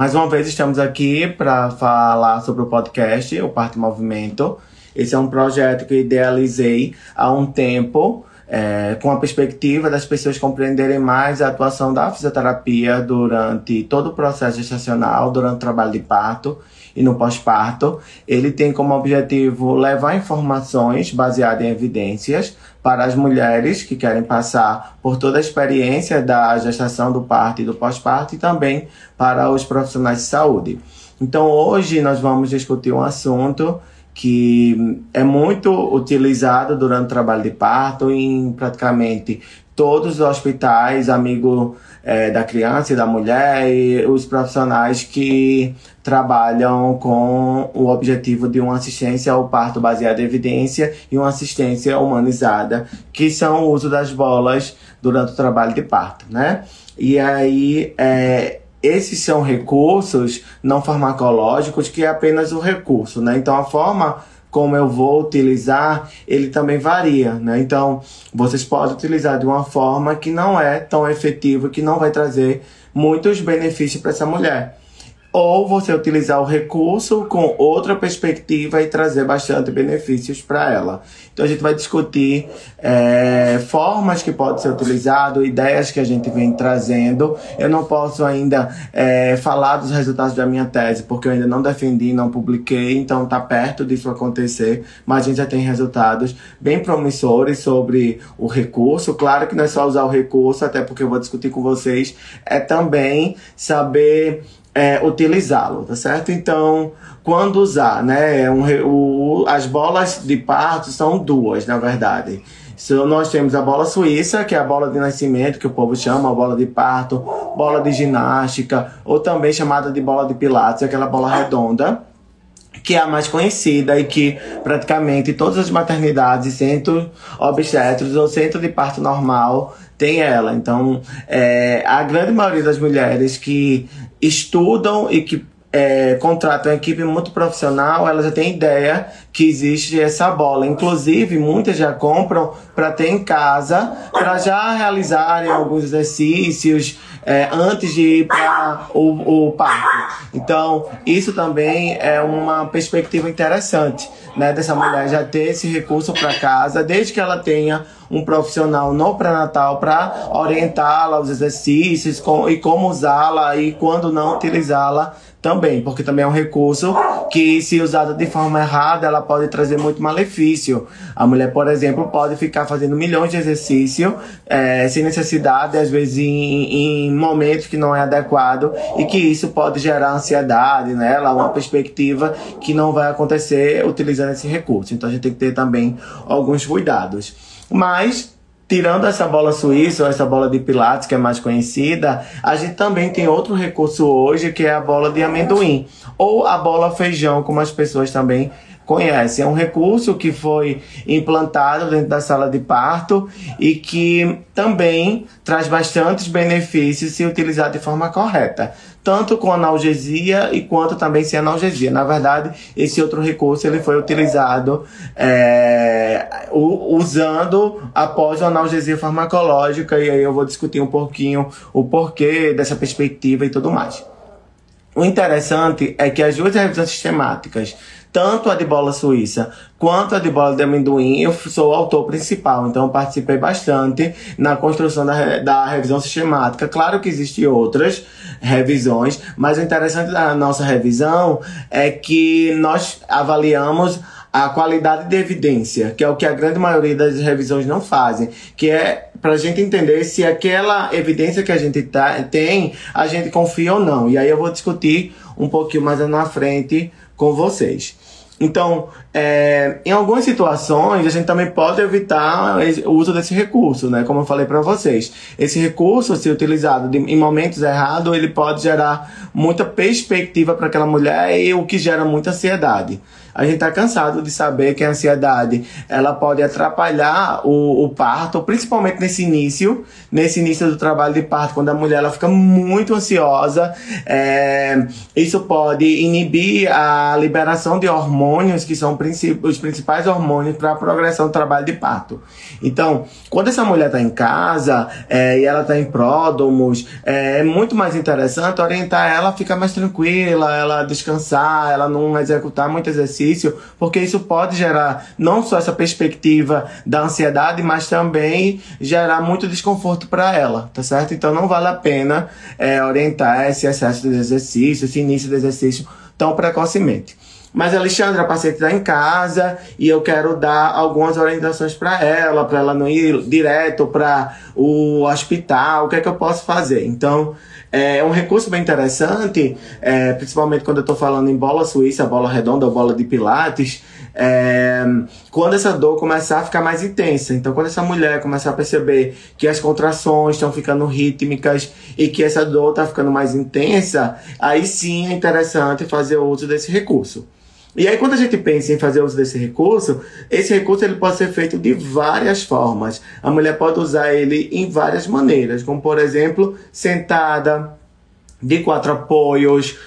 Mais uma vez estamos aqui para falar sobre o podcast, o Parte Movimento. Esse é um projeto que idealizei há um tempo, é, com a perspectiva das pessoas compreenderem mais a atuação da fisioterapia durante todo o processo gestacional, durante o trabalho de parto e no pós-parto. Ele tem como objetivo levar informações baseadas em evidências para as mulheres que querem passar por toda a experiência da gestação, do parto e do pós-parto e também para os profissionais de saúde. Então, hoje nós vamos discutir um assunto que é muito utilizado durante o trabalho de parto em praticamente todos os hospitais, amigo é, da criança e da mulher e os profissionais que trabalham com o objetivo de uma assistência ao parto baseada em evidência e uma assistência humanizada, que são o uso das bolas durante o trabalho de parto, né? E aí, é, esses são recursos não farmacológicos que é apenas o recurso, né? Então, a forma como eu vou utilizar, ele também varia, né? Então, vocês podem utilizar de uma forma que não é tão efetiva, que não vai trazer muitos benefícios para essa mulher ou você utilizar o recurso com outra perspectiva e trazer bastante benefícios para ela. Então a gente vai discutir é, formas que pode ser utilizado, ideias que a gente vem trazendo. Eu não posso ainda é, falar dos resultados da minha tese, porque eu ainda não defendi, não publiquei, então está perto disso acontecer, mas a gente já tem resultados bem promissores sobre o recurso. Claro que não é só usar o recurso, até porque eu vou discutir com vocês, é também saber é, utilizá-lo, tá certo? Então, quando usar, né? É um, o, as bolas de parto são duas, na verdade. Nós temos a bola suíça, que é a bola de nascimento, que o povo chama, a bola de parto, bola de ginástica, ou também chamada de bola de pilates, aquela bola redonda, que é a mais conhecida e que praticamente todas as maternidades, centro obstétricos ou centro de parto normal tem ela. Então, é, a grande maioria das mulheres que estudam e que é, contratam uma equipe muito profissional, elas já têm ideia que existe essa bola. Inclusive, muitas já compram para ter em casa, para já realizarem alguns exercícios é, antes de ir para o, o parto. Então, isso também é uma perspectiva interessante, né, dessa mulher já ter esse recurso para casa, desde que ela tenha um profissional no pré-natal para orientá-la aos exercícios com, e como usá-la e quando não utilizá-la também, porque também é um recurso que, se usado de forma errada, ela pode trazer muito malefício. A mulher, por exemplo, pode ficar fazendo milhões de exercícios é, sem necessidade, às vezes em, em, momentos que não é adequado, e que isso pode gerar ansiedade nela, uma perspectiva que não vai acontecer utilizando esse recurso. Então a gente tem que ter também alguns cuidados. Mas tirando essa bola suíça ou essa bola de pilates que é mais conhecida, a gente também tem outro recurso hoje que é a bola de amendoim. Ou a bola feijão, como as pessoas também conhecem. É um recurso que foi implantado dentro da sala de parto e que também traz bastantes benefícios se utilizado de forma correta tanto com analgesia e quanto também sem analgesia. Na verdade, esse outro recurso ele foi utilizado é, usando após a analgesia farmacológica e aí eu vou discutir um pouquinho o porquê dessa perspectiva e tudo mais. O interessante é que as duas revisões sistemáticas tanto a de bola suíça quanto a de bola de amendoim, eu sou o autor principal, então participei bastante na construção da, da revisão sistemática. Claro que existem outras revisões, mas o interessante da nossa revisão é que nós avaliamos a qualidade de evidência, que é o que a grande maioria das revisões não fazem, que é para a gente entender se aquela evidência que a gente tá, tem, a gente confia ou não. E aí eu vou discutir um pouquinho mais na frente com vocês. Então, é, em algumas situações, a gente também pode evitar o uso desse recurso, né? Como eu falei para vocês. Esse recurso, se utilizado de, em momentos errados, ele pode gerar muita perspectiva para aquela mulher e o que gera muita ansiedade a gente está cansado de saber que a ansiedade ela pode atrapalhar o, o, parto, principalmente nesse início, nesse início do trabalho de parto, quando a mulher ela fica muito ansiosa. É, isso pode inibir a liberação de hormônios que são os principais hormônios para a progressão do trabalho de parto. Então, quando essa mulher está em casa é, e ela está em pródomos, é, é, muito mais interessante orientar ela a ficar mais tranquila, ela descansar, ela não executar muito exercício, porque isso pode gerar não só essa perspectiva da ansiedade, mas também gerar muito desconforto para ela, tá certo? Então não vale a pena é, orientar esse excesso de exercício, esse início de exercício tão precocemente. Mas Alexandra, a paciente está em casa e eu quero dar algumas orientações para ela, para ela não ir direto para o hospital, o que é que eu posso fazer? Então, é um recurso bem interessante, é, principalmente quando eu estou falando em bola suíça, bola redonda ou bola de pilates, é, quando essa dor começar a ficar mais intensa. Então, quando essa mulher começar a perceber que as contrações estão ficando rítmicas e que essa dor está ficando mais intensa, aí sim é interessante fazer o uso desse recurso. E aí, quando a gente pensa em fazer uso desse recurso, esse recurso ele pode ser feito de várias formas. A mulher pode usar ele em várias maneiras, como por exemplo, sentada, de quatro apoios,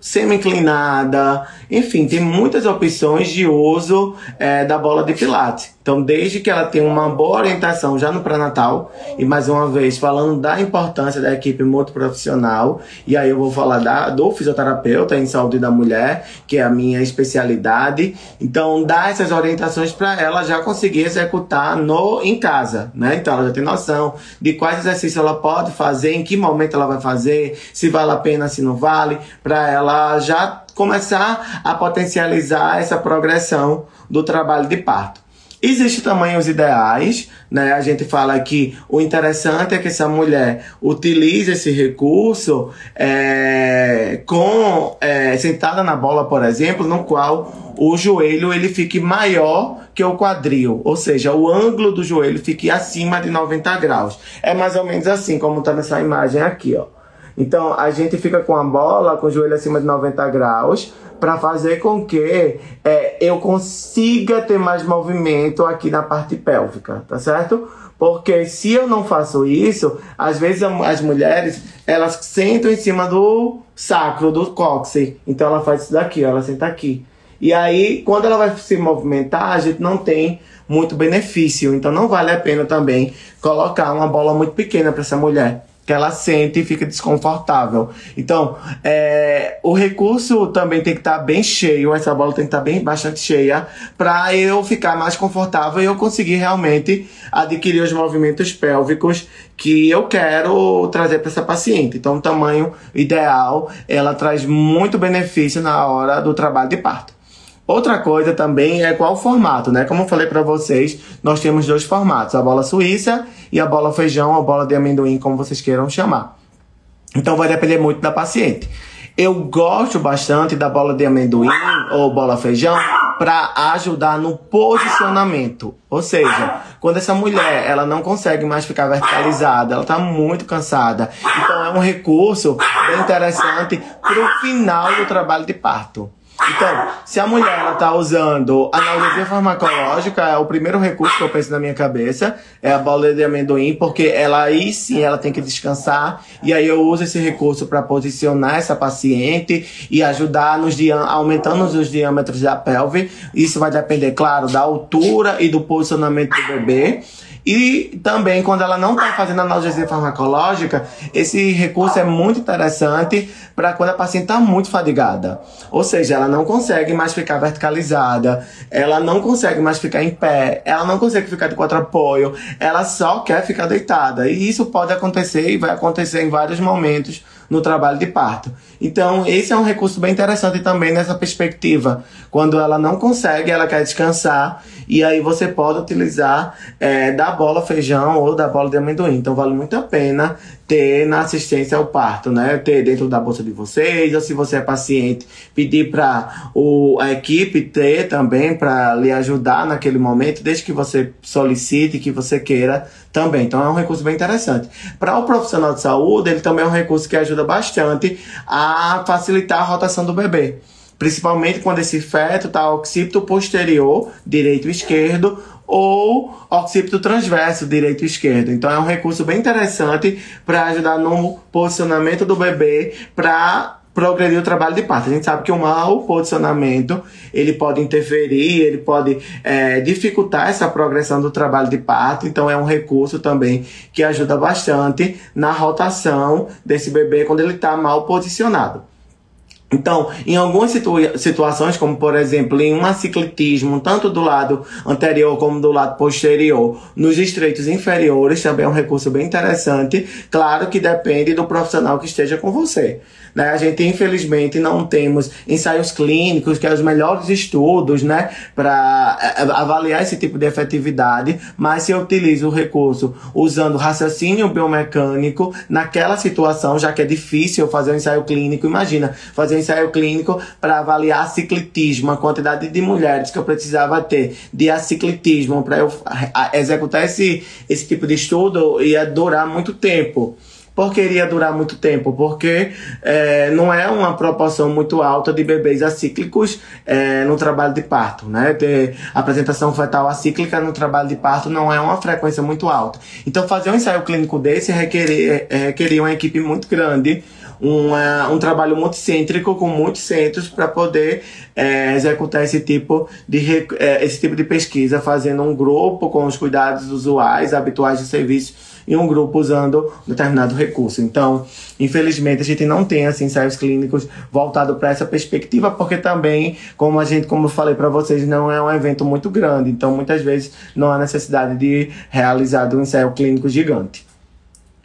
semi-inclinada, enfim, tem muitas opções de uso é, da bola de pilates. Então, desde que ela tenha uma boa orientação já no pré-natal, e mais uma vez falando da importância da equipe multiprofissional, e aí eu vou falar da, do fisioterapeuta em saúde da mulher, que é a minha especialidade. Então, dar essas orientações para ela já conseguir executar no em casa, né? Então, ela já tem noção de quais exercícios ela pode fazer, em que momento ela vai fazer, se vale a pena, se não vale, para ela já começar a potencializar essa progressão do trabalho de parto. Existem também os ideais, né? A gente fala que o interessante é que essa mulher utilize esse recurso é, com é, sentada na bola, por exemplo, no qual o joelho ele fique maior que o quadril, ou seja, o ângulo do joelho fique acima de 90 graus. É mais ou menos assim como está nessa imagem aqui, ó. Então a gente fica com a bola com o joelho acima de 90 graus para fazer com que é, eu consiga ter mais movimento aqui na parte pélvica, tá certo? Porque se eu não faço isso, às vezes as mulheres elas sentam em cima do sacro, do cóccix. Então ela faz isso daqui, ela senta aqui. E aí, quando ela vai se movimentar, a gente não tem muito benefício. Então não vale a pena também colocar uma bola muito pequena para essa mulher que ela sente e fica desconfortável. Então, é, o recurso também tem que estar tá bem cheio, essa bola tem que estar tá bem bastante cheia, para eu ficar mais confortável e eu conseguir realmente adquirir os movimentos pélvicos que eu quero trazer para essa paciente. Então, o tamanho ideal, ela traz muito benefício na hora do trabalho de parto. Outra coisa também é qual o formato, né? Como eu falei para vocês, nós temos dois formatos, a bola suíça e a bola feijão, a bola de amendoim, como vocês queiram chamar. Então vai depender muito da paciente. Eu gosto bastante da bola de amendoim ou bola feijão para ajudar no posicionamento. Ou seja, quando essa mulher ela não consegue mais ficar verticalizada, ela está muito cansada. Então é um recurso bem interessante para o final do trabalho de parto. Então, se a mulher está usando analgesia farmacológica, é o primeiro recurso que eu penso na minha cabeça, é a bola de amendoim, porque ela aí sim ela tem que descansar, e aí eu uso esse recurso para posicionar essa paciente e ajudar nos aumentando os diâmetros da pelve. Isso vai depender, claro, da altura e do posicionamento do bebê. E também, quando ela não está fazendo analgesia farmacológica, esse recurso é muito interessante para quando a paciente está muito fadigada. Ou seja, ela não consegue mais ficar verticalizada, ela não consegue mais ficar em pé, ela não consegue ficar de quatro apoio, ela só quer ficar deitada. E isso pode acontecer e vai acontecer em vários momentos no trabalho de parto. Então, esse é um recurso bem interessante também nessa perspectiva. Quando ela não consegue, ela quer descansar, e aí você pode utilizar é, da bola feijão ou da bola de amendoim. Então, vale muito a pena ter na assistência ao parto, né? Ter dentro da bolsa de vocês, ou se você é paciente, pedir para a equipe ter também para lhe ajudar naquele momento, desde que você solicite, que você queira também. Então é um recurso bem interessante. Para o profissional de saúde, ele também é um recurso que ajuda bastante a facilitar a rotação do bebê principalmente quando esse feto está occipito posterior, direito esquerdo, ou occipito transverso, direito esquerdo. Então é um recurso bem interessante para ajudar no posicionamento do bebê para progredir o trabalho de parto. A gente sabe que o mau posicionamento ele pode interferir, ele pode é, dificultar essa progressão do trabalho de parto, então é um recurso também que ajuda bastante na rotação desse bebê quando ele está mal posicionado. Então, em algumas situa situações, como por exemplo em um aciclitismo, tanto do lado anterior como do lado posterior, nos estreitos inferiores, também é um recurso bem interessante. Claro que depende do profissional que esteja com você. Né? A gente, infelizmente, não temos ensaios clínicos, que é os melhores estudos, né, para é, é, avaliar esse tipo de efetividade, mas se eu utilizo o recurso usando raciocínio biomecânico naquela situação, já que é difícil fazer um ensaio clínico, imagina, fazer um ensaio clínico para avaliar ciclitismo, a quantidade de mulheres que eu precisava ter de aciclitismo para eu executar esse, esse tipo de estudo ia durar muito tempo. Por que iria durar muito tempo? Porque é, não é uma proporção muito alta de bebês acíclicos é, no trabalho de parto, né? Ter apresentação fetal acíclica no trabalho de parto não é uma frequência muito alta. Então, fazer um ensaio clínico desse requeria, requeria uma equipe muito grande, uma, um trabalho muito cêntrico com muitos centros para poder é, executar esse tipo, de, é, esse tipo de pesquisa, fazendo um grupo com os cuidados usuais, habituais de serviço e um grupo usando determinado recurso. Então, infelizmente, a gente não tem assim ensaios clínicos voltados para essa perspectiva, porque também, como a gente, como eu falei para vocês, não é um evento muito grande. Então, muitas vezes não há necessidade de realizar um ensaio clínico gigante.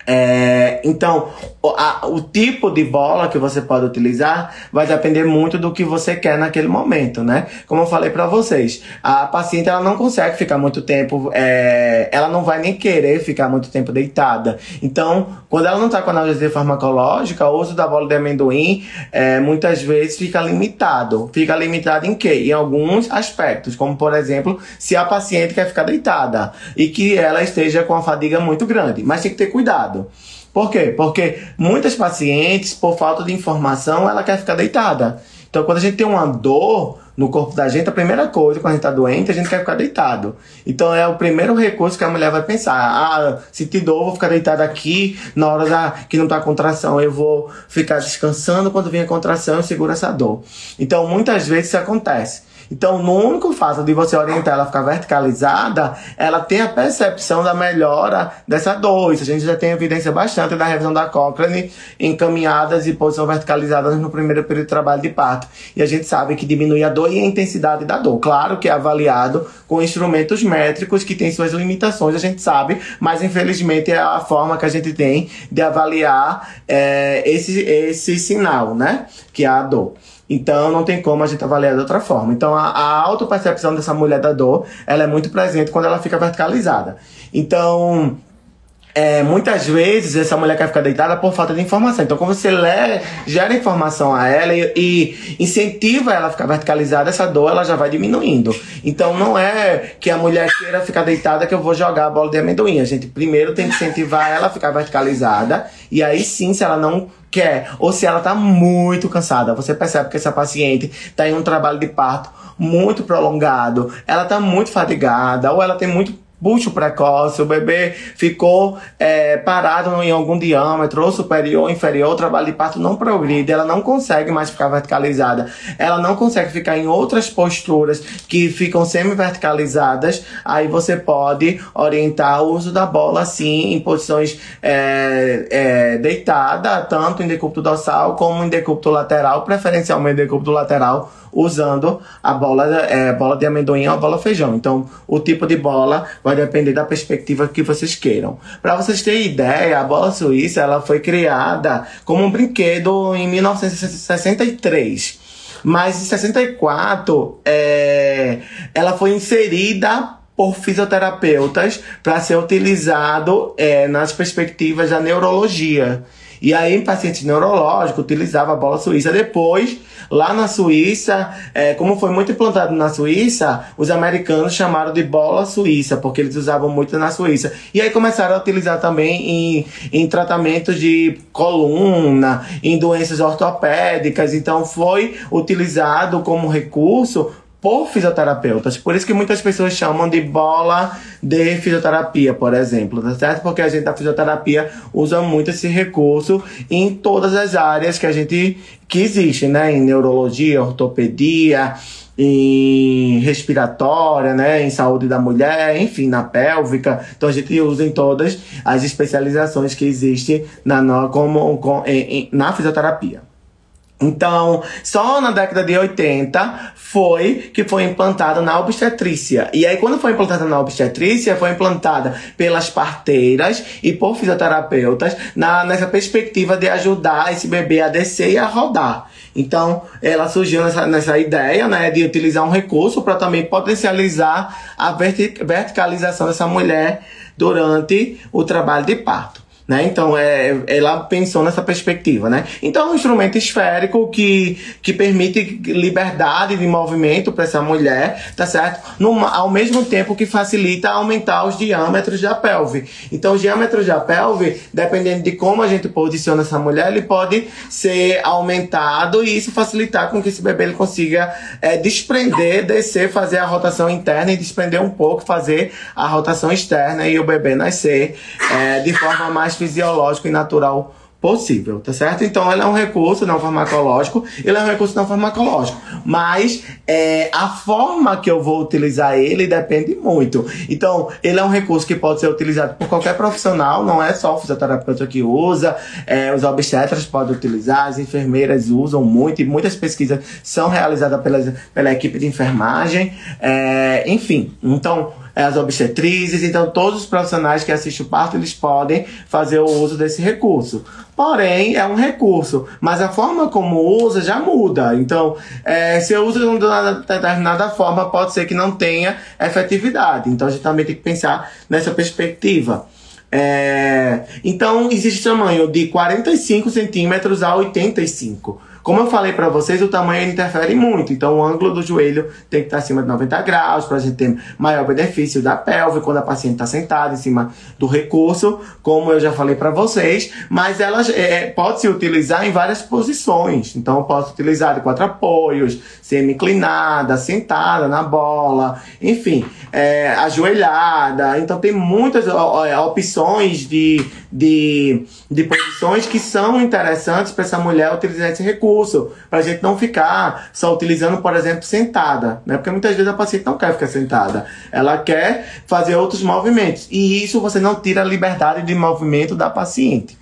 É, então, a, o tipo de bola que você pode utilizar vai depender muito do que você quer naquele momento, né? Como eu falei para vocês, a paciente ela não consegue ficar muito tempo, é, ela não vai nem querer ficar muito tempo deitada. Então, quando ela não está com analgesia farmacológica, o uso da bola de amendoim é, muitas vezes fica limitado. Fica limitado em quê? Em alguns aspectos, como por exemplo, se a paciente quer ficar deitada e que ela esteja com a fadiga muito grande, mas tem que ter cuidado. Por quê? Porque muitas pacientes, por falta de informação, ela quer ficar deitada. Então, quando a gente tem uma dor no corpo da gente, a primeira coisa, quando a gente está doente, a gente quer ficar deitado. Então, é o primeiro recurso que a mulher vai pensar. Ah, se te dor, vou ficar deitada aqui. Na hora da, que não está contração, eu vou ficar descansando. Quando vem a contração, eu seguro essa dor. Então, muitas vezes isso acontece. Então, no único fato de você orientar ela a ficar verticalizada, ela tem a percepção da melhora dessa dor. Isso a gente já tem evidência bastante da revisão da Cochrane em caminhadas e posição verticalizadas no primeiro período de trabalho de parto. E a gente sabe que diminui a dor e a intensidade da dor. Claro que é avaliado com instrumentos métricos que têm suas limitações, a gente sabe, mas infelizmente é a forma que a gente tem de avaliar é, esse, esse sinal, né? Que é a dor. Então não tem como a gente avaliar de outra forma. Então a, a autopercepção dessa mulher da dor, ela é muito presente quando ela fica verticalizada. Então, é, muitas vezes essa mulher quer ficar deitada por falta de informação. Então, quando você lê, gera informação a ela e, e, incentiva ela a ficar verticalizada, essa dor ela já vai diminuindo. Então, não é que a mulher queira ficar deitada que eu vou jogar a bola de amendoim. A gente primeiro tem que incentivar ela a ficar verticalizada e aí sim, se ela não quer ou se ela tá muito cansada, você percebe que essa paciente tá em um trabalho de parto muito prolongado, ela tá muito fatigada ou ela tem muito bucho precoce, o bebê ficou é, parado em algum diâmetro, ou superior ou inferior, o trabalho de parto não progride, ela não consegue mais ficar verticalizada, ela não consegue ficar em outras posturas que ficam semi-verticalizadas, aí você pode orientar o uso da bola assim, em posições é, é, deitada, tanto em decúbito dorsal como em decúbito lateral, preferencialmente decúbito lateral, usando a bola, é, bola de amendoim ou a bola feijão. Então, o tipo de bola vai depender da perspectiva que vocês queiram. Para vocês terem ideia, a bola suíça ela foi criada como um brinquedo em 1963. Mas em 64, é, ela foi inserida por fisioterapeutas para ser utilizado é, nas perspectivas da neurologia. E aí, em pacientes neurológicos, utilizava a bola suíça. Depois, lá na Suíça, é, como foi muito implantado na Suíça, os americanos chamaram de bola suíça, porque eles usavam muito na Suíça. E aí começaram a utilizar também em, em tratamentos de coluna, em doenças ortopédicas. Então, foi utilizado como recurso por fisioterapeutas. Por isso que muitas pessoas chamam de bola de fisioterapia, por exemplo, tá certo? Porque a gente da fisioterapia usa muito esse recurso em todas as áreas que a gente que existe, né? Em neurologia, ortopedia, em respiratória, né, em saúde da mulher, enfim, na pélvica. Então a gente usa em todas as especializações que existem na, como, com, em, na fisioterapia. Então, só na década de 80 foi que foi implantada na obstetrícia. E aí, quando foi implantada na obstetrícia, foi implantada pelas parteiras e por fisioterapeutas na, nessa perspectiva de ajudar esse bebê a descer e a rodar. Então, ela surgiu nessa, nessa ideia né, de utilizar um recurso para também potencializar a verticalização dessa mulher durante o trabalho de parto. Né? Então, é, ela pensou nessa perspectiva. Né? Então, é um instrumento esférico que, que permite liberdade de movimento para essa mulher, tá certo? Ao mesmo tempo que facilita aumentar os diâmetros da pelve. Então, os diâmetros da pelve, dependendo de como a gente posiciona essa mulher, ele pode ser aumentado e isso facilitar com que esse bebê ele consiga é, desprender, descer, fazer a rotação interna e desprender um pouco, fazer a rotação externa e o bebê nascer é, de forma mais fisiológico e natural possível, tá certo? Então ele é um recurso não farmacológico, ele é um recurso não farmacológico, mas é, a forma que eu vou utilizar ele depende muito. Então ele é um recurso que pode ser utilizado por qualquer profissional, não é só o fisioterapeuta que usa, é, os obstetras podem utilizar, as enfermeiras usam muito e muitas pesquisas são realizadas pela, pela equipe de enfermagem, é, enfim, então as obstetrizes, então todos os profissionais que assistem o parto, eles podem fazer o uso desse recurso. Porém, é um recurso, mas a forma como usa já muda. Então, é, se eu uso de uma determinada forma, pode ser que não tenha efetividade. Então, a gente também tem que pensar nessa perspectiva. É, então, existe tamanho de 45 centímetros a 85 como eu falei para vocês, o tamanho interfere muito. Então, o ângulo do joelho tem que estar acima de 90 graus para a gente ter maior benefício da pelve quando a paciente está sentada em cima do recurso, como eu já falei para vocês. Mas ela é, pode se utilizar em várias posições. Então, eu posso utilizar de quatro apoios, semi-inclinada, sentada na bola, enfim, é, ajoelhada. Então, tem muitas opções de, de, de posições que são interessantes para essa mulher utilizar esse recurso para a gente não ficar só utilizando, por exemplo, sentada, né? Porque muitas vezes a paciente não quer ficar sentada, ela quer fazer outros movimentos, e isso você não tira a liberdade de movimento da paciente.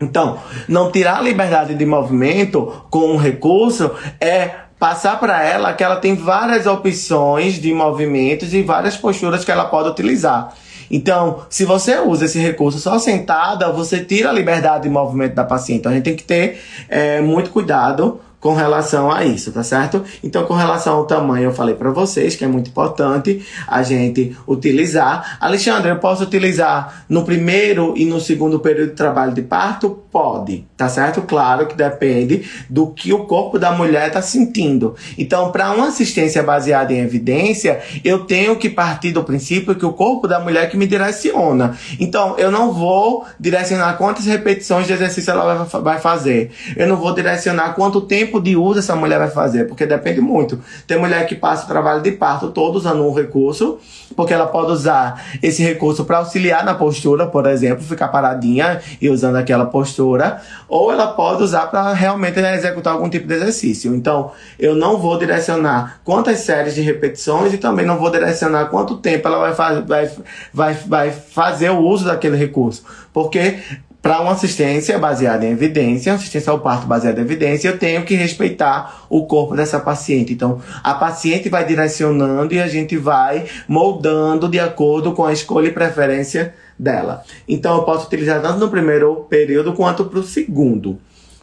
Então, não tirar a liberdade de movimento com um recurso é passar para ela que ela tem várias opções de movimentos e várias posturas que ela pode utilizar. Então, se você usa esse recurso só sentada, você tira a liberdade de movimento da paciente. Então, a gente tem que ter é, muito cuidado com relação a isso, tá certo? Então, com relação ao tamanho, eu falei para vocês que é muito importante a gente utilizar. Alexandre, eu posso utilizar no primeiro e no segundo período de trabalho de parto? Pode, tá certo? Claro que depende do que o corpo da mulher está sentindo. Então, para uma assistência baseada em evidência, eu tenho que partir do princípio que o corpo da mulher que me direciona. Então, eu não vou direcionar quantas repetições de exercício ela vai fazer. Eu não vou direcionar quanto tempo tempo de uso essa mulher vai fazer, porque depende muito. Tem mulher que passa o trabalho de parto todo usando um recurso, porque ela pode usar esse recurso para auxiliar na postura, por exemplo, ficar paradinha e usando aquela postura, ou ela pode usar para realmente executar algum tipo de exercício. Então, eu não vou direcionar quantas séries de repetições e também não vou direcionar quanto tempo ela vai, vai, vai, vai fazer o uso daquele recurso, porque para uma assistência baseada em evidência, assistência ao parto baseada em evidência, eu tenho que respeitar o corpo dessa paciente. Então, a paciente vai direcionando e a gente vai moldando de acordo com a escolha e preferência dela. Então, eu posso utilizar tanto no primeiro período quanto para o segundo.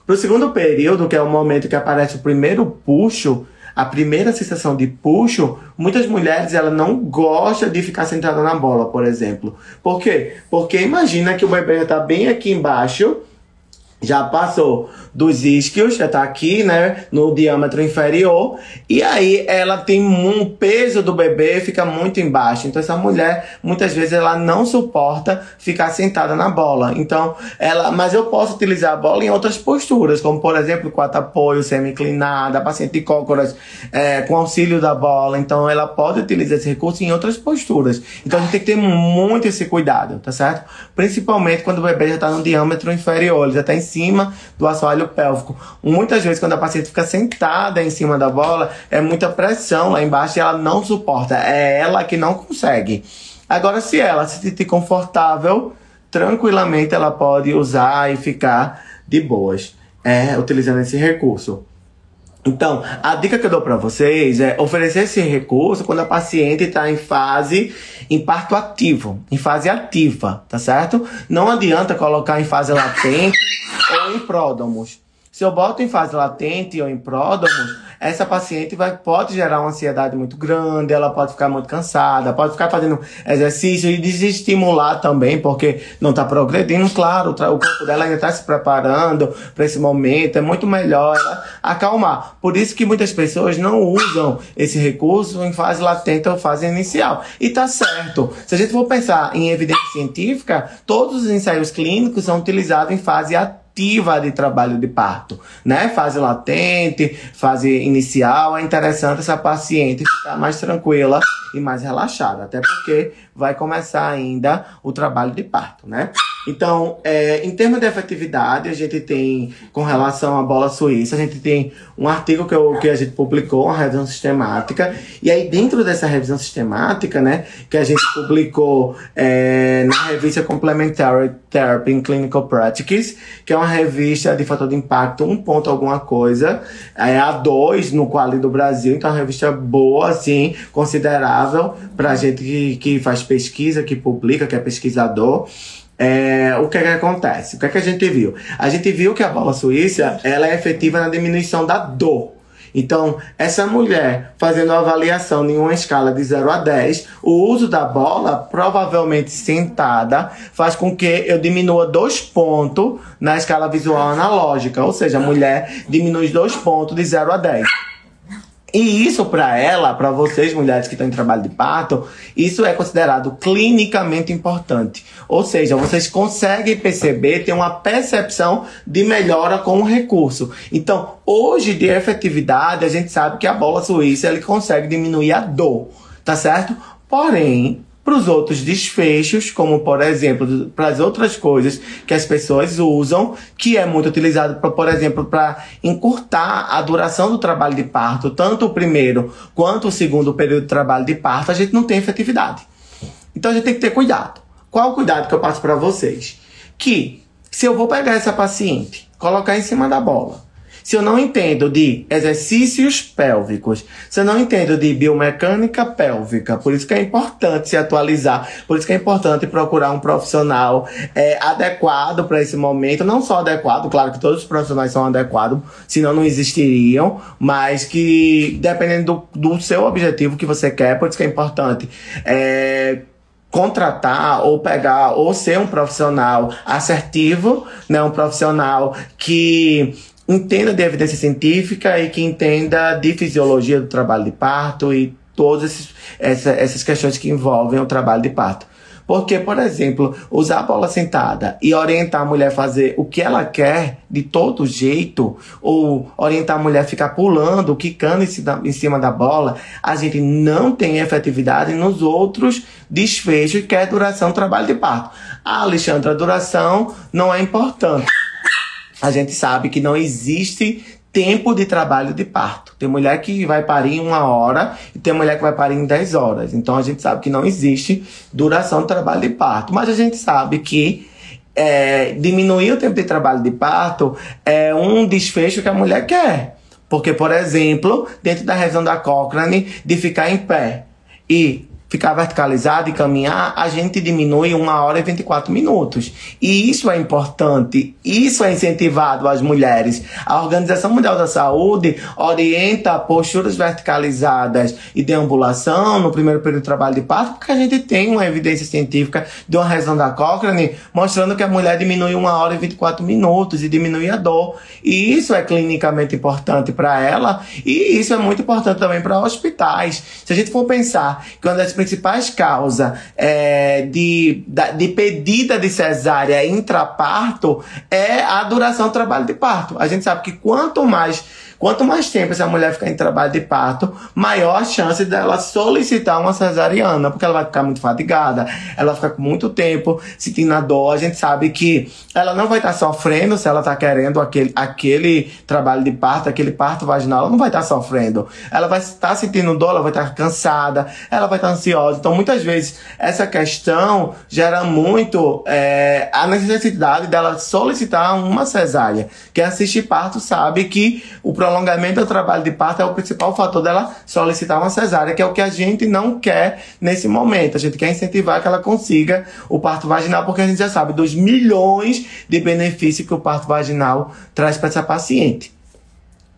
Para o segundo período, que é o momento que aparece o primeiro puxo, a primeira sensação de puxo, muitas mulheres ela não gosta de ficar sentada na bola, por exemplo. Por quê? Porque imagina que o bebê está bem aqui embaixo já passou dos isquios, já tá aqui, né, no diâmetro inferior, e aí ela tem um peso do bebê fica muito embaixo. Então essa mulher, muitas vezes ela não suporta ficar sentada na bola. Então, ela, mas eu posso utilizar a bola em outras posturas, como por exemplo, quatro apoio, semi-inclinada, paciente de cócoras é, com auxílio da bola. Então ela pode utilizar esse recurso em outras posturas. Então a gente tem que ter muito esse cuidado, tá certo? Principalmente quando o bebê já está no diâmetro inferior, ele já está em cima do assoalho pélvico. Muitas vezes, quando a paciente fica sentada em cima da bola, é muita pressão lá embaixo e ela não suporta. É ela que não consegue. Agora, se ela se sentir confortável, tranquilamente ela pode usar e ficar de boas, é, utilizando esse recurso. Então, a dica que eu dou para vocês é oferecer esse recurso quando a paciente está em fase em parto ativo, em fase ativa, tá certo? Não adianta colocar em fase latente ou em pródomos. Se eu boto em fase latente ou em pródomos, essa paciente vai, pode gerar uma ansiedade muito grande, ela pode ficar muito cansada, pode ficar fazendo exercício e desestimular também, porque não está progredindo. Claro, o corpo dela ainda está se preparando para esse momento, é muito melhor ela acalmar. Por isso que muitas pessoas não usam esse recurso em fase latente ou fase inicial. E tá certo. Se a gente for pensar em evidência científica, todos os ensaios clínicos são utilizados em fase ativa ativa de trabalho de parto, né? Fase latente, fase inicial, é interessante essa paciente ficar mais tranquila e mais relaxada, até porque vai começar ainda o trabalho de parto, né? Então, é, em termos de efetividade, a gente tem, com relação à bola suíça, a gente tem um artigo que, eu, que a gente publicou, uma revisão sistemática, e aí dentro dessa revisão sistemática, né, que a gente publicou é, na revista Complementary Therapy in Clinical Practice, que é uma revista de fator de impacto, um ponto alguma coisa, é a 2 no Quali do Brasil, então é uma revista boa, assim, considerável para gente que, que faz pesquisa, que publica, que é pesquisador. É, o que, é que acontece? O que, é que a gente viu? A gente viu que a bola suíça ela é efetiva na diminuição da dor. Então, essa mulher fazendo avaliação em uma escala de 0 a 10, o uso da bola, provavelmente sentada, faz com que eu diminua dois pontos na escala visual analógica. Ou seja, a mulher diminui dois pontos de 0 a 10. E isso para ela, para vocês mulheres que estão em trabalho de parto, isso é considerado clinicamente importante. Ou seja, vocês conseguem perceber, ter uma percepção de melhora com o recurso. Então, hoje de efetividade, a gente sabe que a bola suíça ele consegue diminuir a dor, tá certo? Porém, para os outros desfechos, como por exemplo, para as outras coisas que as pessoas usam, que é muito utilizado, pra, por exemplo, para encurtar a duração do trabalho de parto, tanto o primeiro quanto o segundo período de trabalho de parto, a gente não tem efetividade. Então a gente tem que ter cuidado. Qual o cuidado que eu passo para vocês? Que se eu vou pegar essa paciente, colocar em cima da bola, se eu não entendo de exercícios pélvicos, se eu não entendo de biomecânica pélvica, por isso que é importante se atualizar, por isso que é importante procurar um profissional é, adequado para esse momento, não só adequado, claro que todos os profissionais são adequados, senão não existiriam, mas que dependendo do, do seu objetivo que você quer, por isso que é importante. É, contratar ou pegar ou ser um profissional assertivo, né, um profissional que entenda de evidência científica e que entenda de fisiologia do trabalho de parto e todas essa, essas questões que envolvem o trabalho de parto. Porque, por exemplo, usar a bola sentada e orientar a mulher a fazer o que ela quer de todo jeito, ou orientar a mulher a ficar pulando, quicando em cima, da bola, a gente não tem efetividade nos outros desfechos que é duração do trabalho de parto. Ah, Alexandre, a duração não é importante a gente sabe que não existe tempo de trabalho de parto. Tem mulher que vai parir em uma hora e tem mulher que vai parir em 10 horas. Então a gente sabe que não existe duração de trabalho de parto. Mas a gente sabe que é, diminuir o tempo de trabalho de parto é um desfecho que a mulher quer. Porque, por exemplo, dentro da região da Cochrane, de ficar em pé e ficar verticalizado e caminhar, a gente diminui uma hora e 24 minutos. E isso é importante, isso é incentivado às mulheres. A Organização Mundial da Saúde orienta posturas verticalizadas e deambulação no primeiro período de trabalho de parto, porque a gente tem uma evidência científica de uma revisão da Cochrane mostrando que a mulher diminui uma hora e 24 minutos e diminui a dor. E isso é clinicamente importante para ela e isso é muito importante também para hospitais. Se a gente for pensar que uma das principais causas é, de, de pedida de cesárea intraparto é a duração do trabalho de parto. A gente sabe que quanto mais Quanto mais tempo essa mulher ficar em trabalho de parto, maior a chance dela solicitar uma cesariana, porque ela vai ficar muito fatigada, ela vai ficar com muito tempo sentindo a dor. A gente sabe que ela não vai estar sofrendo se ela está querendo aquele, aquele trabalho de parto, aquele parto vaginal, ela não vai estar sofrendo. Ela vai estar sentindo dor, ela vai estar cansada, ela vai estar ansiosa. Então, muitas vezes, essa questão gera muito é, a necessidade dela solicitar uma cesárea. Quem assiste parto sabe que o prolongamento do trabalho de parto é o principal fator dela solicitar uma cesárea, que é o que a gente não quer nesse momento. A gente quer incentivar que ela consiga o parto vaginal, porque a gente já sabe dos milhões de benefícios que o parto vaginal traz para essa paciente.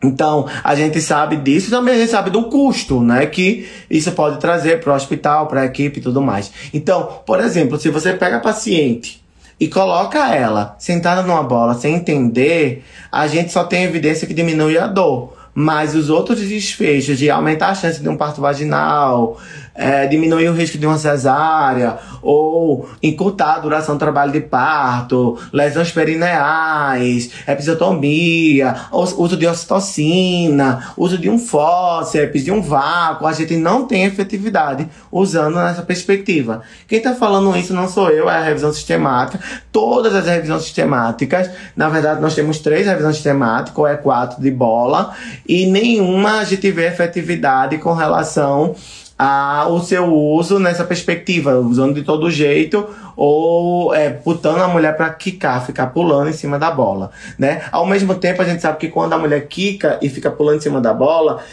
Então, a gente sabe disso, também a gente sabe do custo, né, que isso pode trazer para o hospital, para a equipe e tudo mais. Então, por exemplo, se você pega a paciente e coloca ela sentada numa bola sem entender, a gente só tem evidência que diminui a dor. Mas os outros desfechos de aumentar a chance de um parto vaginal, é, diminuir o risco de uma cesárea, ou encurtar a duração do trabalho de parto, lesões perineais, episiotomia, uso de ocitocina, uso de um fósseps, de um vácuo, a gente não tem efetividade usando nessa perspectiva. Quem está falando isso não sou eu, é a revisão sistemática. Todas as revisões sistemáticas, na verdade nós temos três revisões sistemáticas, ou é quatro de bola, e nenhuma a gente vê efetividade com relação a, o seu uso nessa perspectiva, usando de todo jeito ou é, botando a mulher para quicar, ficar pulando em cima da bola, né? Ao mesmo tempo, a gente sabe que quando a mulher quica e fica pulando em cima da bola,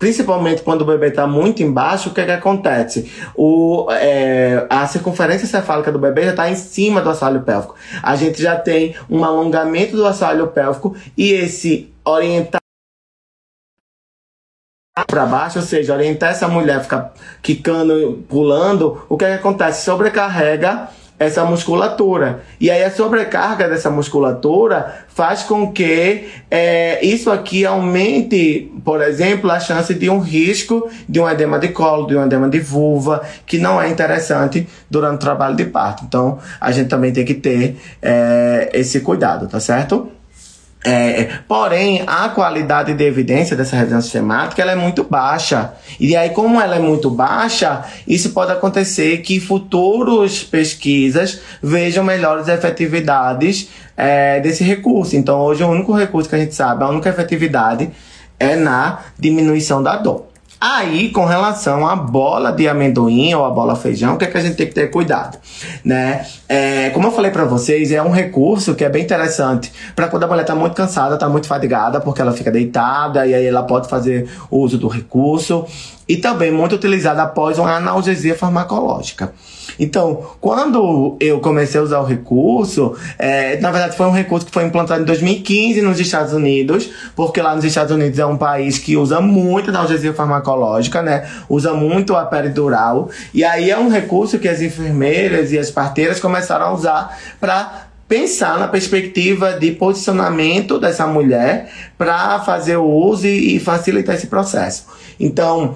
principalmente quando o bebê está muito embaixo, o que, é que acontece? O, é, a circunferência cefálica do bebê já está em cima do assoalho pélvico. A gente já tem um alongamento do assoalho pélvico e esse orientar para baixo, ou seja, orientar essa mulher ficar quicando, pulando, o que, é que acontece? Sobrecarrega essa musculatura. E aí a sobrecarga dessa musculatura faz com que é, isso aqui aumente, por exemplo, a chance de um risco de um edema de colo, de um edema de vulva, que não é interessante durante o trabalho de parto. Então, a gente também tem que ter é, esse cuidado, tá certo? É, porém, a qualidade de evidência dessa revisão sistemática ela é muito baixa. E aí, como ela é muito baixa, isso pode acontecer que futuras pesquisas vejam melhores efetividades é, desse recurso. Então, hoje, o único recurso que a gente sabe, a única efetividade é na diminuição da dor. Aí, com relação à bola de amendoim ou a bola feijão, o que, é que a gente tem que ter cuidado, né? É, como eu falei para vocês, é um recurso que é bem interessante para quando a mulher tá muito cansada, tá muito fadigada, porque ela fica deitada e aí ela pode fazer uso do recurso e também muito utilizado após uma analgesia farmacológica. Então, quando eu comecei a usar o recurso, é, na verdade foi um recurso que foi implantado em 2015 nos Estados Unidos, porque lá nos Estados Unidos é um país que usa muito analgesia farmacológica, né? Usa muito a peridural. E aí é um recurso que as enfermeiras e as parteiras começaram a usar para pensar na perspectiva de posicionamento dessa mulher para fazer o uso e, e facilitar esse processo. Então,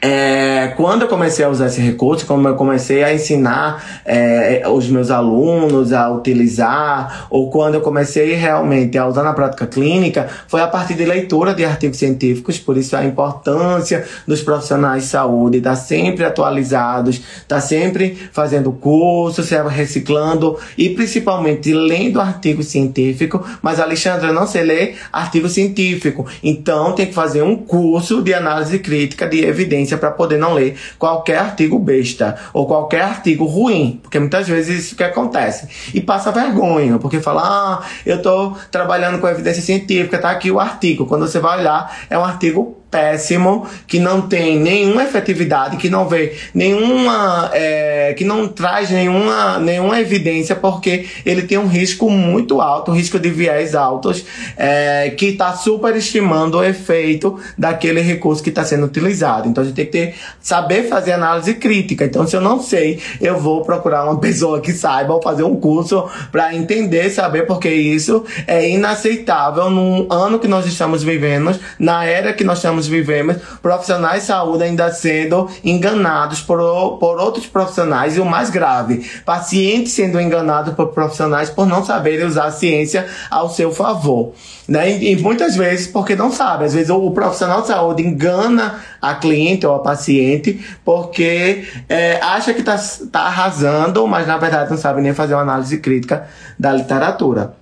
é, quando eu comecei a usar esse recurso, quando eu comecei a ensinar é, os meus alunos a utilizar, ou quando eu comecei realmente a usar na prática clínica, foi a partir de leitura de artigos científicos, por isso a importância dos profissionais de saúde, estar tá sempre atualizados, estar tá sempre fazendo curso, se reciclando e principalmente lendo artigo científico. Mas, Alexandre, não sei ler artigo científico, então tem que fazer um curso de análise crítica de evidência para poder não ler qualquer artigo besta ou qualquer artigo ruim, porque muitas vezes isso que acontece. E passa vergonha, porque fala, ah, eu estou trabalhando com evidência científica, tá aqui o artigo. Quando você vai olhar, é um artigo péssimo, que não tem nenhuma efetividade, que não vê nenhuma, é, que não traz nenhuma, nenhuma evidência, porque ele tem um risco muito alto, um risco de viés altos, é, que está superestimando o efeito daquele recurso que está sendo utilizado. Então a gente tem que ter, saber fazer análise crítica. Então se eu não sei, eu vou procurar uma pessoa que saiba ou fazer um curso para entender, saber, porque isso é inaceitável num ano que nós estamos vivendo, na era que nós estamos estamos vivendo, profissionais de saúde ainda sendo enganados por, por outros profissionais e o mais grave, pacientes sendo enganados por profissionais por não saberem usar a ciência ao seu favor. Né? E, e muitas vezes porque não sabe. Às vezes o, o, profissional de saúde engana a cliente ou a paciente porque é, acha que está tá arrasando, mas na verdade não sabe nem fazer uma análise crítica da literatura.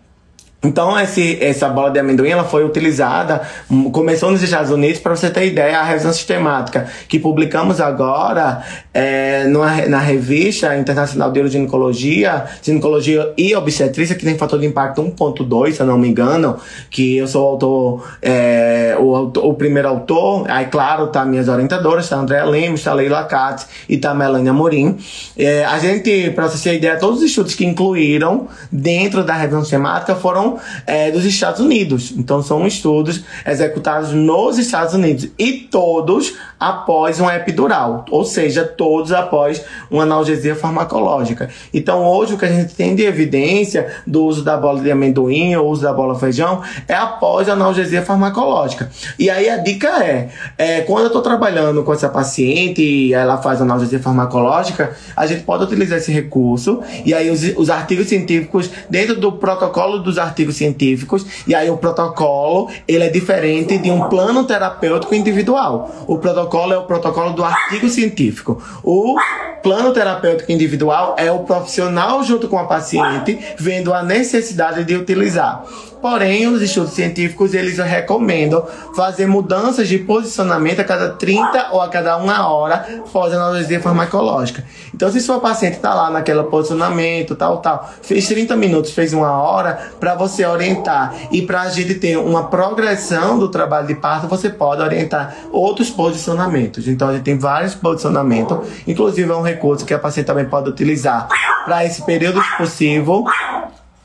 Então, esse, essa bola de amendoim ela foi utilizada, hum, começou nos Estados Unidos, para você ter ideia, a revisão sistemática que publicamos agora é, numa, na revista internacional de Ginecologia, Ginecologia e Obstetrícia, que tem fator de impacto 1.2, se eu não me engano, que eu sou o autor, é, o, o, primeiro autor, aí claro, tá minhas orientadoras, tá André Lemos, tá Leila Katz e tá Melania Morim. É, a gente, para você ter ideia, todos os estudos que incluíram dentro da revisão sistemática foram é, dos Estados Unidos. Então são estudos executados nos Estados Unidos e todos após uma epidural, ou seja, todos após uma analgesia farmacológica. Então hoje o que a gente tem de evidência do uso da bola de amendoim ou uso da bola feijão é após a analgesia farmacológica. E aí a dica é, é quando eu estou trabalhando com essa paciente e ela faz analgesia farmacológica, a gente pode utilizar esse recurso e aí os, os artigos científicos dentro do protocolo dos artigos artigos científicos, e aí o protocolo, ele é diferente de um plano terapêutico individual. O protocolo é o protocolo do artigo científico. O plano terapêutico individual é o profissional junto com a paciente vendo a necessidade de utilizar. Porém, os estudos científicos eles recomendam fazer mudanças de posicionamento a cada 30 ou a cada uma hora após a analgesia farmacológica. Então, se sua paciente está lá naquele posicionamento, tal, tal, fez 30 minutos, fez uma hora, para você orientar e para a gente ter uma progressão do trabalho de parto, você pode orientar outros posicionamentos. Então, a gente tem vários posicionamentos, inclusive é um recurso que a paciente também pode utilizar para esse período expulsivo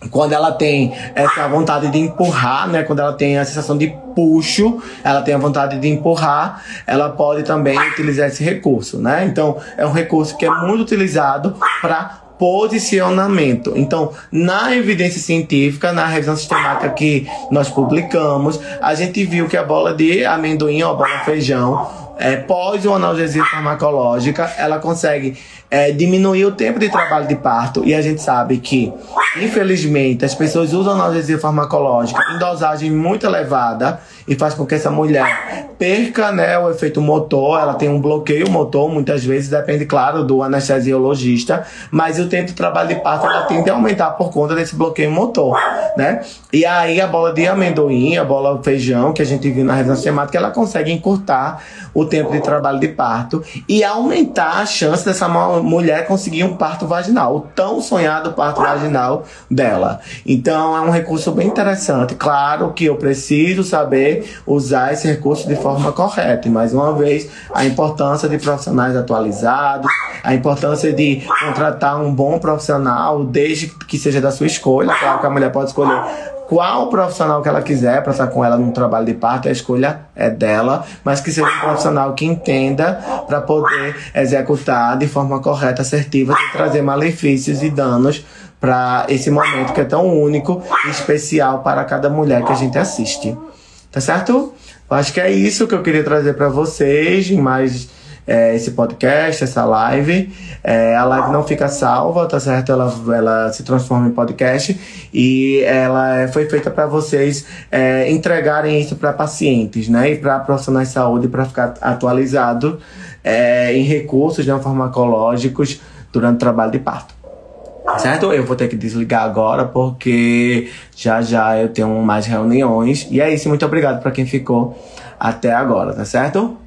quando ela tem essa vontade de empurrar, né? Quando ela tem a sensação de puxo, ela tem a vontade de empurrar, ela pode também utilizar esse recurso, né? Então, é um recurso que é muito utilizado para posicionamento. Então, na evidência científica, na revisão sistemática que nós publicamos, a gente viu que a bola de amendoim ou a bola feijão, é, pós uma analgesia farmacológica, ela consegue é, diminuir o tempo de trabalho de parto. E a gente sabe que, infelizmente, as pessoas usam analgesia farmacológica em dosagem muito elevada e faz com que essa mulher perca né, o efeito motor, ela tem um bloqueio motor, muitas vezes, depende, claro, do anestesiologista, mas o tempo de trabalho de parto ela tende a aumentar por conta desse bloqueio motor, né? E aí a bola de amendoim, a bola feijão, que a gente viu na resina temática, ela consegue encurtar o tempo de trabalho de parto e aumentar a chance dessa mulher conseguir um parto vaginal, o tão sonhado parto vaginal dela. Então é um recurso bem interessante. Claro que eu preciso saber usar esse recurso de forma correta. E mais uma vez, a importância de profissionais atualizados, a importância de contratar um bom profissional, desde que seja da sua escolha. Claro que a mulher pode escolher qual profissional que ela quiser para estar com ela num trabalho de parto, a escolha é dela, mas que seja um profissional que entenda para poder executar de forma correta, assertiva, sem trazer malefícios e danos para esse momento que é tão único e especial para cada mulher que a gente assiste. Tá certo? Acho que é isso que eu queria trazer para vocês, mais é, esse podcast, essa live. É, a live não fica salva, tá certo? Ela, ela se transforma em podcast e ela foi feita para vocês é, entregarem isso para pacientes, né? E para profissionais de saúde para ficar atualizado é, em recursos não farmacológicos durante o trabalho de parto. Certo? Eu vou ter que desligar agora porque já já eu tenho mais reuniões. E é isso, muito obrigado para quem ficou até agora, tá certo?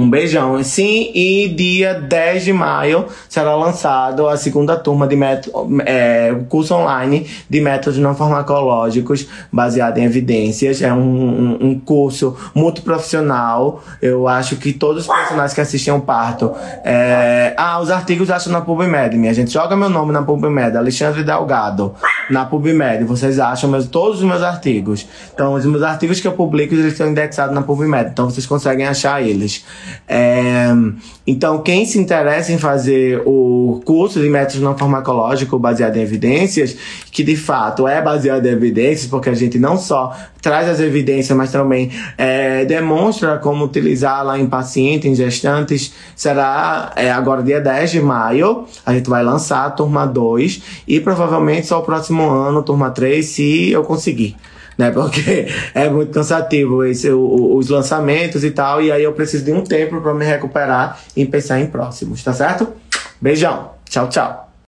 Um beijão. Sim, e dia 10 de maio será lançado a segunda turma de método, é, curso online de métodos não farmacológicos baseado em evidências. É um, um, um curso muito profissional. Eu acho que todos os profissionais que assistem ao parto. É... Ah, os artigos acham na PubMed, minha gente. Joga meu nome na PubMed, Alexandre Delgado. Na PubMed, vocês acham meus, todos os meus artigos. Então, os meus artigos que eu publico, eles estão indexados na PubMed. Então, vocês conseguem achar eles. É, então, quem se interessa em fazer o curso de métodos não farmacológicos baseado em evidências, que de fato é baseado em evidências, porque a gente não só traz as evidências, mas também é, demonstra como utilizar lá em pacientes, em gestantes, será é, agora dia 10 de maio. A gente vai lançar a turma 2 e provavelmente só o próximo ano, turma 3, se eu conseguir né? Porque é muito cansativo esse, o, os lançamentos e tal, e aí eu preciso de um tempo para me recuperar e pensar em próximos, tá certo? Beijão, tchau, tchau.